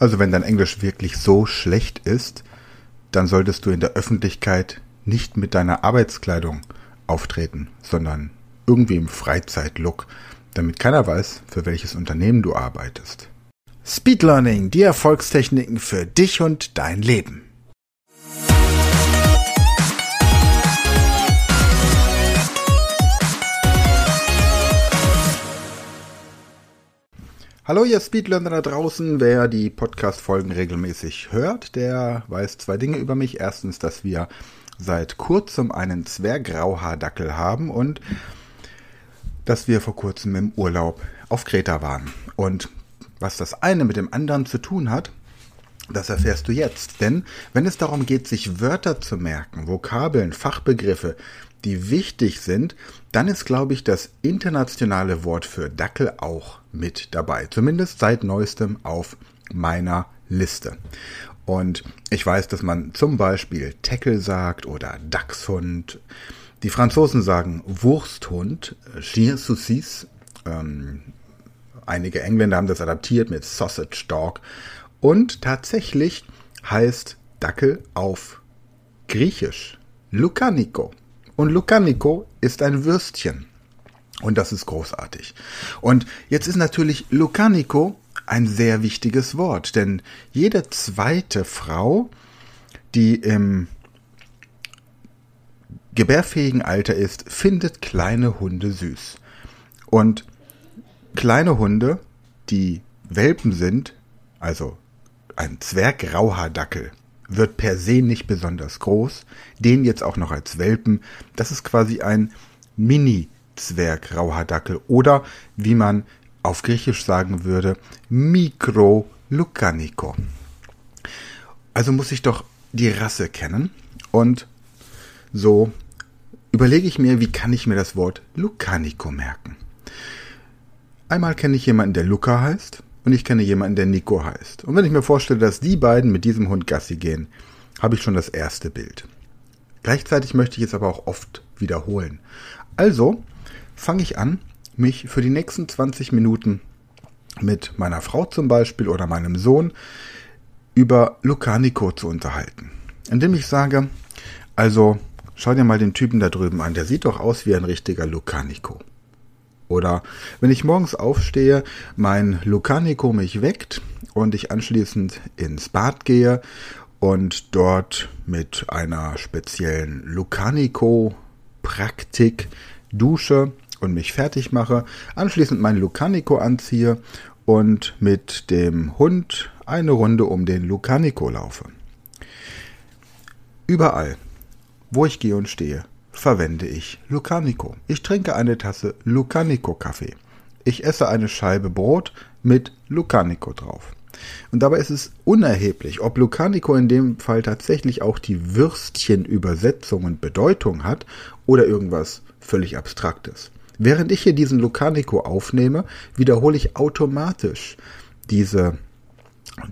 Also wenn dein Englisch wirklich so schlecht ist, dann solltest du in der Öffentlichkeit nicht mit deiner Arbeitskleidung auftreten, sondern irgendwie im Freizeitlook, damit keiner weiß, für welches Unternehmen du arbeitest. Speed Learning, die Erfolgstechniken für dich und dein Leben. Hallo ihr Speedlearner da draußen, wer die Podcast-Folgen regelmäßig hört, der weiß zwei Dinge über mich. Erstens, dass wir seit kurzem einen Zwerggrauhaardackel haben und dass wir vor kurzem im Urlaub auf Kreta waren. Und was das eine mit dem anderen zu tun hat, das erfährst du jetzt. Denn wenn es darum geht, sich Wörter zu merken, Vokabeln, Fachbegriffe, die wichtig sind, dann ist, glaube ich, das internationale Wort für Dackel auch mit dabei. Zumindest seit neuestem auf meiner Liste. Und ich weiß, dass man zum Beispiel Tackle sagt oder Dachshund. Die Franzosen sagen Wursthund, Chien Saucisse. Ähm, einige Engländer haben das adaptiert mit Sausage Dog. Und tatsächlich heißt Dackel auf Griechisch Lukaniko. Und Lukaniko ist ein Würstchen. Und das ist großartig. Und jetzt ist natürlich Lukaniko ein sehr wichtiges Wort, denn jede zweite Frau, die im gebärfähigen Alter ist, findet kleine Hunde süß. Und kleine Hunde, die Welpen sind, also ein Zwerggrauhaardackel, wird per se nicht besonders groß. Den jetzt auch noch als Welpen. Das ist quasi ein Mini-Zwerg-Rauhaardackel oder wie man auf Griechisch sagen würde, Mikro Lukaniko. Also muss ich doch die Rasse kennen und so überlege ich mir, wie kann ich mir das Wort Lukaniko merken. Einmal kenne ich jemanden, der Luca heißt, und ich kenne jemanden, der Nico heißt. Und wenn ich mir vorstelle, dass die beiden mit diesem Hund Gassi gehen, habe ich schon das erste Bild. Gleichzeitig möchte ich es aber auch oft wiederholen. Also fange ich an, mich für die nächsten 20 Minuten mit meiner Frau zum Beispiel oder meinem Sohn über Lucanico zu unterhalten. Indem ich sage, also schau dir mal den Typen da drüben an, der sieht doch aus wie ein richtiger Lucanico. Oder wenn ich morgens aufstehe, mein Lucanico mich weckt und ich anschließend ins Bad gehe und dort mit einer speziellen Lucanico-Praktik dusche und mich fertig mache, anschließend mein Lucanico anziehe und mit dem Hund eine Runde um den Lucanico laufe. Überall, wo ich gehe und stehe, verwende ich Lucanico. Ich trinke eine Tasse Lucanico Kaffee. Ich esse eine Scheibe Brot mit Lucanico drauf. Und dabei ist es unerheblich, ob Lucanico in dem Fall tatsächlich auch die Würstchenübersetzung und Bedeutung hat oder irgendwas völlig Abstraktes. Während ich hier diesen Lucanico aufnehme, wiederhole ich automatisch diese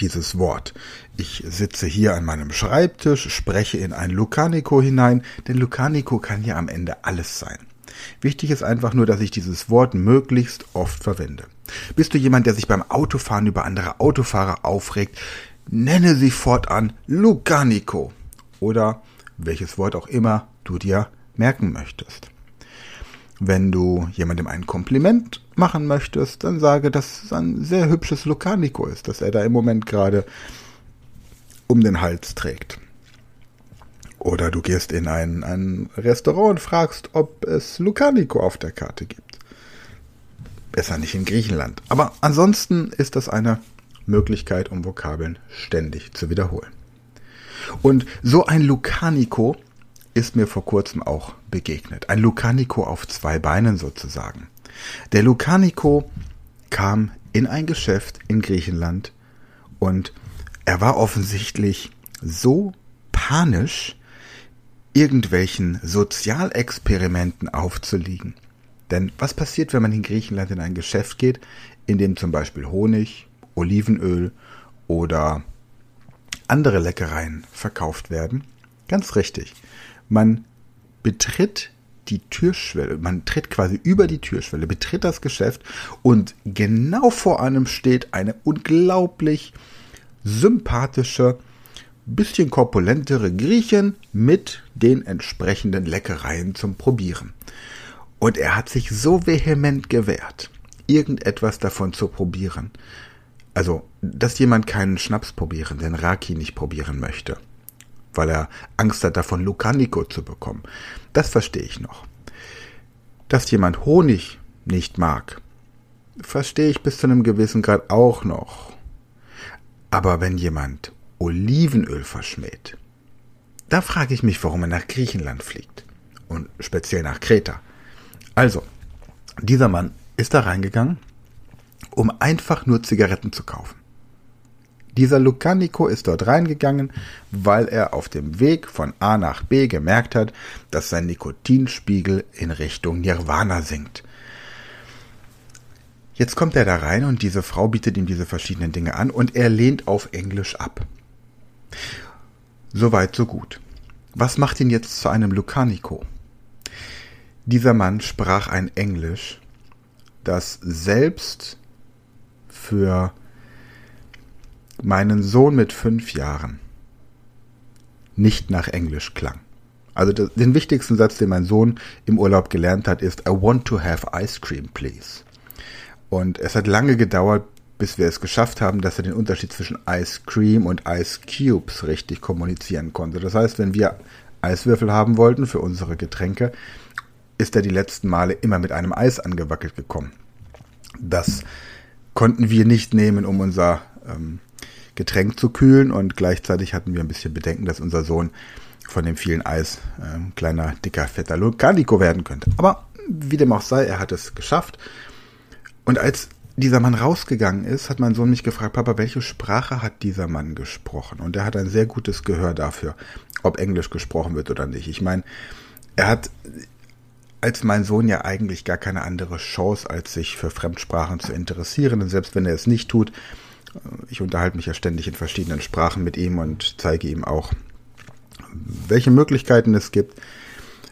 dieses Wort. Ich sitze hier an meinem Schreibtisch, spreche in ein Lucanico hinein, denn Lucanico kann ja am Ende alles sein. Wichtig ist einfach nur, dass ich dieses Wort möglichst oft verwende. Bist du jemand, der sich beim Autofahren über andere Autofahrer aufregt, nenne sie fortan Lucanico oder welches Wort auch immer du dir merken möchtest. Wenn du jemandem ein Kompliment machen möchtest, dann sage, dass es ein sehr hübsches Lucanico ist, dass er da im Moment gerade um den Hals trägt. Oder du gehst in ein, ein Restaurant und fragst, ob es Lucanico auf der Karte gibt. Besser nicht in Griechenland. Aber ansonsten ist das eine Möglichkeit, um Vokabeln ständig zu wiederholen. Und so ein Lucanico ist mir vor kurzem auch begegnet. Ein Lucanico auf zwei Beinen sozusagen. Der Lucanico kam in ein Geschäft in Griechenland und er war offensichtlich so panisch, irgendwelchen Sozialexperimenten aufzuliegen. Denn was passiert, wenn man in Griechenland in ein Geschäft geht, in dem zum Beispiel Honig, Olivenöl oder andere Leckereien verkauft werden? Ganz richtig. Man betritt die Türschwelle, man tritt quasi über die Türschwelle, betritt das Geschäft und genau vor einem steht eine unglaublich sympathische, bisschen korpulentere Griechen mit den entsprechenden Leckereien zum Probieren. Und er hat sich so vehement gewehrt, irgendetwas davon zu probieren. Also, dass jemand keinen Schnaps probieren, den Raki nicht probieren möchte, weil er Angst hat davon, Lucaniko zu bekommen. Das verstehe ich noch. Dass jemand Honig nicht mag, verstehe ich bis zu einem gewissen Grad auch noch. Aber wenn jemand Olivenöl verschmäht, da frage ich mich, warum er nach Griechenland fliegt. Und speziell nach Kreta. Also, dieser Mann ist da reingegangen, um einfach nur Zigaretten zu kaufen. Dieser Lucanico ist dort reingegangen, weil er auf dem Weg von A nach B gemerkt hat, dass sein Nikotinspiegel in Richtung Nirvana sinkt. Jetzt kommt er da rein und diese Frau bietet ihm diese verschiedenen Dinge an und er lehnt auf Englisch ab. Soweit, so gut. Was macht ihn jetzt zu einem Lucanico? Dieser Mann sprach ein Englisch, das selbst für meinen Sohn mit fünf Jahren nicht nach Englisch klang. Also den wichtigsten Satz, den mein Sohn im Urlaub gelernt hat, ist I want to have ice cream, please. Und es hat lange gedauert, bis wir es geschafft haben, dass er den Unterschied zwischen Ice Cream und Ice Cubes richtig kommunizieren konnte. Das heißt, wenn wir Eiswürfel haben wollten für unsere Getränke, ist er die letzten Male immer mit einem Eis angewackelt gekommen. Das konnten wir nicht nehmen, um unser ähm, Getränk zu kühlen und gleichzeitig hatten wir ein bisschen Bedenken, dass unser Sohn von dem vielen Eis äh, ein kleiner, dicker, fetter Lucanico werden könnte. Aber wie dem auch sei, er hat es geschafft. Und als dieser Mann rausgegangen ist, hat mein Sohn mich gefragt, Papa, welche Sprache hat dieser Mann gesprochen? Und er hat ein sehr gutes Gehör dafür, ob Englisch gesprochen wird oder nicht. Ich meine, er hat als mein Sohn ja eigentlich gar keine andere Chance, als sich für Fremdsprachen zu interessieren. Und selbst wenn er es nicht tut, äh, ich unterhalte mich ja ständig in verschiedenen Sprachen mit ihm und zeige ihm auch, welche Möglichkeiten es gibt,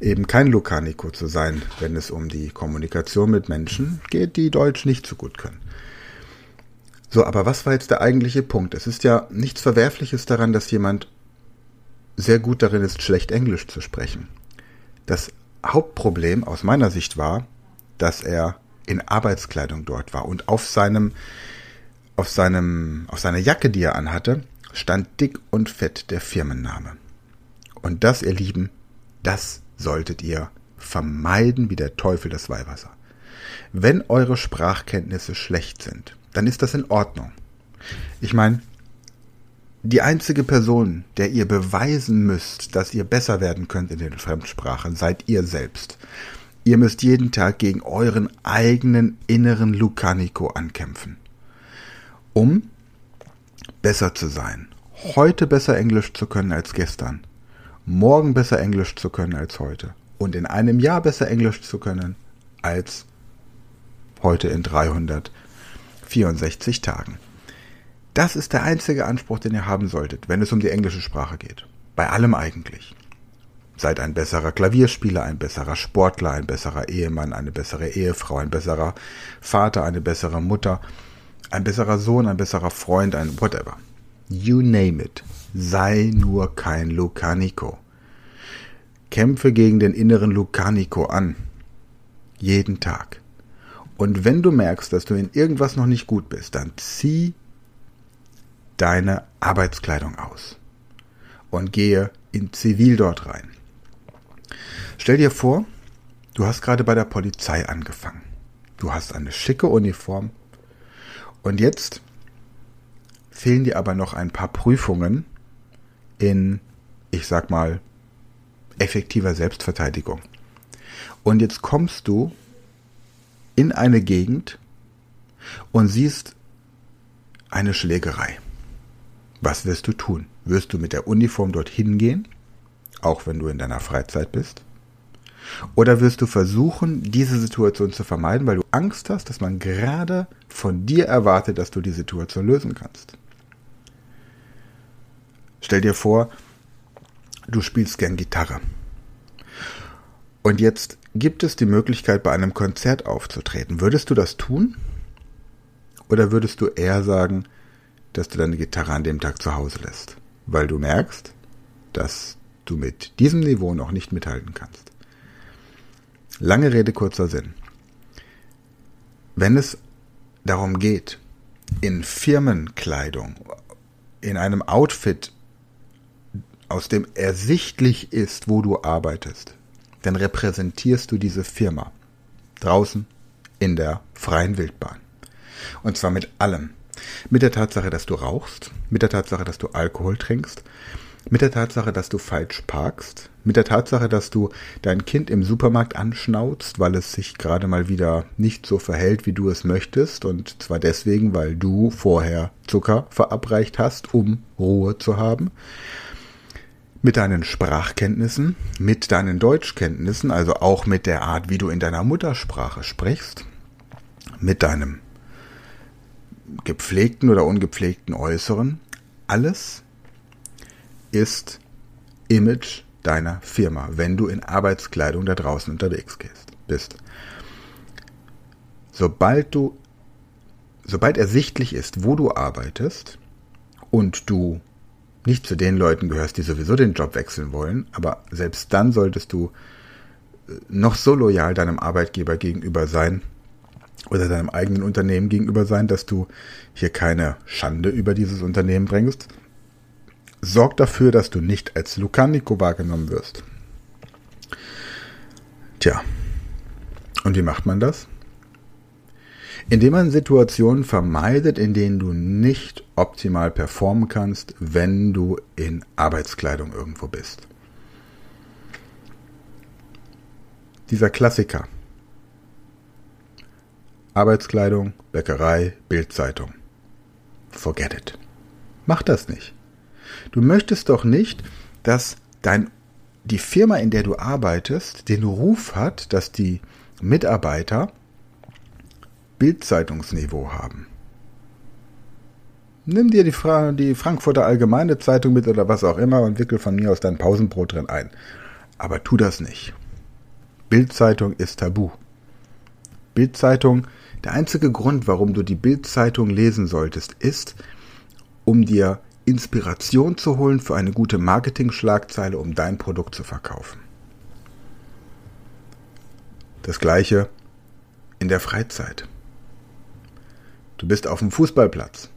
eben kein Lucanico zu sein, wenn es um die Kommunikation mit Menschen geht, die Deutsch nicht so gut können. So, aber was war jetzt der eigentliche Punkt? Es ist ja nichts Verwerfliches daran, dass jemand sehr gut darin ist, schlecht Englisch zu sprechen. Das Hauptproblem aus meiner Sicht war, dass er in Arbeitskleidung dort war und auf seinem, auf seinem, auf seiner Jacke, die er anhatte, stand dick und fett der Firmenname. Und das, ihr Lieben, das solltet ihr vermeiden wie der Teufel das Weihwasser. Wenn eure Sprachkenntnisse schlecht sind, dann ist das in Ordnung. Ich meine, die einzige Person, der ihr beweisen müsst, dass ihr besser werden könnt in den Fremdsprachen, seid ihr selbst. Ihr müsst jeden Tag gegen euren eigenen inneren Lucanico ankämpfen. Um besser zu sein. Heute besser Englisch zu können als gestern morgen besser Englisch zu können als heute und in einem Jahr besser Englisch zu können als heute in 364 Tagen. Das ist der einzige Anspruch, den ihr haben solltet, wenn es um die englische Sprache geht. Bei allem eigentlich. Seid ein besserer Klavierspieler, ein besserer Sportler, ein besserer Ehemann, eine bessere Ehefrau, ein besserer Vater, eine bessere Mutter, ein besserer Sohn, ein besserer Freund, ein whatever. You name it. Sei nur kein Lucanico. Kämpfe gegen den inneren Lucanico an. Jeden Tag. Und wenn du merkst, dass du in irgendwas noch nicht gut bist, dann zieh deine Arbeitskleidung aus und gehe in Zivil dort rein. Stell dir vor, du hast gerade bei der Polizei angefangen. Du hast eine schicke Uniform und jetzt fehlen dir aber noch ein paar Prüfungen, in, ich sag mal, effektiver Selbstverteidigung. Und jetzt kommst du in eine Gegend und siehst eine Schlägerei. Was wirst du tun? Wirst du mit der Uniform dorthin gehen, auch wenn du in deiner Freizeit bist? Oder wirst du versuchen, diese Situation zu vermeiden, weil du Angst hast, dass man gerade von dir erwartet, dass du die Situation lösen kannst? Stell dir vor, du spielst gern Gitarre. Und jetzt gibt es die Möglichkeit, bei einem Konzert aufzutreten. Würdest du das tun? Oder würdest du eher sagen, dass du deine Gitarre an dem Tag zu Hause lässt, weil du merkst, dass du mit diesem Niveau noch nicht mithalten kannst. Lange Rede, kurzer Sinn. Wenn es darum geht, in Firmenkleidung, in einem Outfit, aus dem ersichtlich ist, wo du arbeitest, dann repräsentierst du diese Firma draußen in der freien Wildbahn. Und zwar mit allem. Mit der Tatsache, dass du rauchst, mit der Tatsache, dass du Alkohol trinkst, mit der Tatsache, dass du falsch parkst, mit der Tatsache, dass du dein Kind im Supermarkt anschnauzt, weil es sich gerade mal wieder nicht so verhält, wie du es möchtest, und zwar deswegen, weil du vorher Zucker verabreicht hast, um Ruhe zu haben, mit deinen Sprachkenntnissen, mit deinen Deutschkenntnissen, also auch mit der Art, wie du in deiner Muttersprache sprichst, mit deinem gepflegten oder ungepflegten Äußeren, alles ist Image deiner Firma, wenn du in Arbeitskleidung da draußen unterwegs bist. Sobald du, sobald ersichtlich ist, wo du arbeitest und du nicht zu den Leuten gehörst, die sowieso den Job wechseln wollen, aber selbst dann solltest du äh, noch so loyal deinem Arbeitgeber gegenüber sein oder deinem eigenen Unternehmen gegenüber sein, dass du hier keine Schande über dieses Unternehmen bringst, sorgt dafür, dass du nicht als Lukaniko wahrgenommen wirst. Tja, und wie macht man das? Indem man Situationen vermeidet, in denen du nicht optimal performen kannst, wenn du in Arbeitskleidung irgendwo bist. Dieser Klassiker. Arbeitskleidung, Bäckerei, Bildzeitung. Forget it. Mach das nicht. Du möchtest doch nicht, dass dein, die Firma, in der du arbeitest, den Ruf hat, dass die Mitarbeiter Bildzeitungsniveau haben. Nimm dir die, Fra die Frankfurter Allgemeine Zeitung mit oder was auch immer und wickel von mir aus dein Pausenbrot drin ein. Aber tu das nicht. Bildzeitung ist tabu. Bildzeitung, der einzige Grund, warum du die Bildzeitung lesen solltest, ist, um dir Inspiration zu holen für eine gute Marketing-Schlagzeile, um dein Produkt zu verkaufen. Das gleiche in der Freizeit. Du bist auf dem Fußballplatz.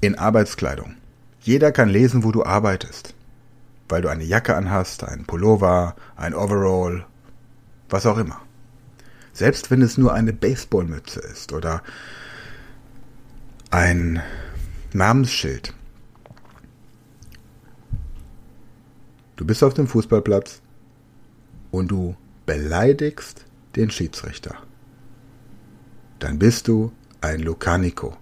In Arbeitskleidung. Jeder kann lesen, wo du arbeitest. Weil du eine Jacke anhast, ein Pullover, ein Overall, was auch immer. Selbst wenn es nur eine Baseballmütze ist oder ein Namensschild. Du bist auf dem Fußballplatz und du beleidigst den Schiedsrichter. Dann bist du ein Lukaniko.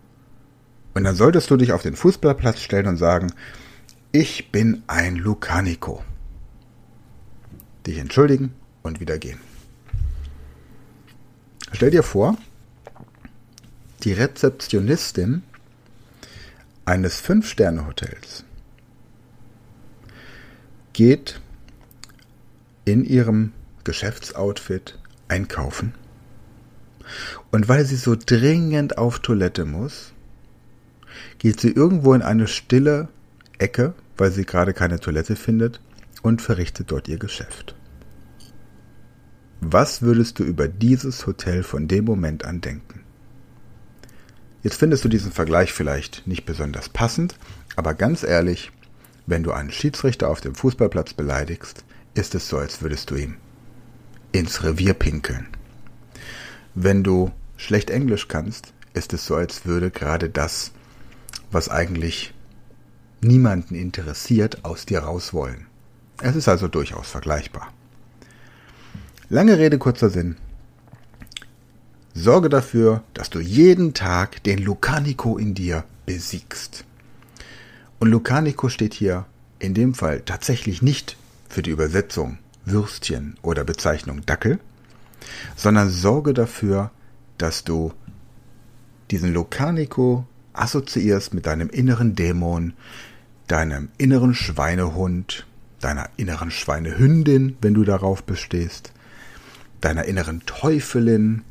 Und dann solltest du dich auf den Fußballplatz stellen und sagen, ich bin ein Lukaniko. Dich entschuldigen und wieder gehen. Stell dir vor, die Rezeptionistin eines Fünf-Sterne-Hotels geht in ihrem Geschäftsoutfit einkaufen. Und weil sie so dringend auf Toilette muss, geht sie irgendwo in eine stille Ecke, weil sie gerade keine Toilette findet, und verrichtet dort ihr Geschäft. Was würdest du über dieses Hotel von dem Moment an denken? Jetzt findest du diesen Vergleich vielleicht nicht besonders passend, aber ganz ehrlich, wenn du einen Schiedsrichter auf dem Fußballplatz beleidigst, ist es so, als würdest du ihm ins Revier pinkeln. Wenn du schlecht Englisch kannst, ist es so, als würde gerade das, was eigentlich niemanden interessiert, aus dir raus wollen. Es ist also durchaus vergleichbar. Lange Rede, kurzer Sinn. Sorge dafür, dass du jeden Tag den Lukaniko in dir besiegst. Und Lukaniko steht hier in dem Fall tatsächlich nicht für die Übersetzung Würstchen oder Bezeichnung Dackel, sondern sorge dafür, dass du diesen Lukaniko assoziierst mit deinem inneren Dämon, deinem inneren Schweinehund, deiner inneren Schweinehündin, wenn du darauf bestehst, deiner inneren Teufelin,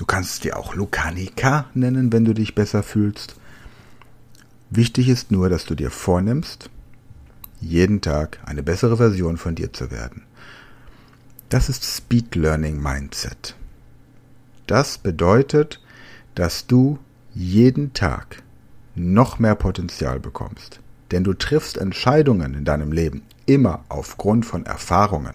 Du kannst dir auch Lukanika nennen, wenn du dich besser fühlst. Wichtig ist nur, dass du dir vornimmst, jeden Tag eine bessere Version von dir zu werden. Das ist Speed Learning Mindset. Das bedeutet, dass du jeden Tag noch mehr Potenzial bekommst. Denn du triffst Entscheidungen in deinem Leben immer aufgrund von Erfahrungen.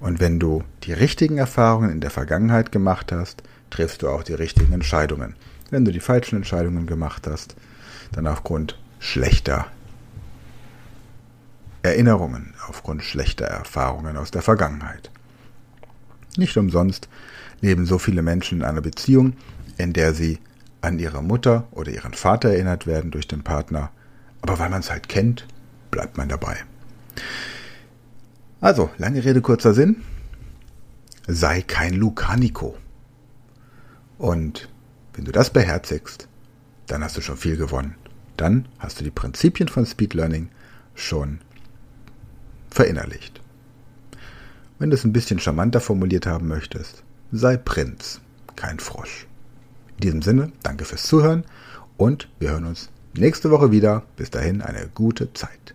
Und wenn du die richtigen Erfahrungen in der Vergangenheit gemacht hast, triffst du auch die richtigen Entscheidungen. Wenn du die falschen Entscheidungen gemacht hast, dann aufgrund schlechter Erinnerungen, aufgrund schlechter Erfahrungen aus der Vergangenheit. Nicht umsonst leben so viele Menschen in einer Beziehung, in der sie an ihre Mutter oder ihren Vater erinnert werden durch den Partner, aber weil man es halt kennt, bleibt man dabei. Also, lange Rede, kurzer Sinn. Sei kein Lukaniko. Und wenn du das beherzigst, dann hast du schon viel gewonnen. Dann hast du die Prinzipien von Speed Learning schon verinnerlicht. Wenn du es ein bisschen charmanter formuliert haben möchtest, sei Prinz, kein Frosch. In diesem Sinne, danke fürs Zuhören und wir hören uns nächste Woche wieder. Bis dahin eine gute Zeit.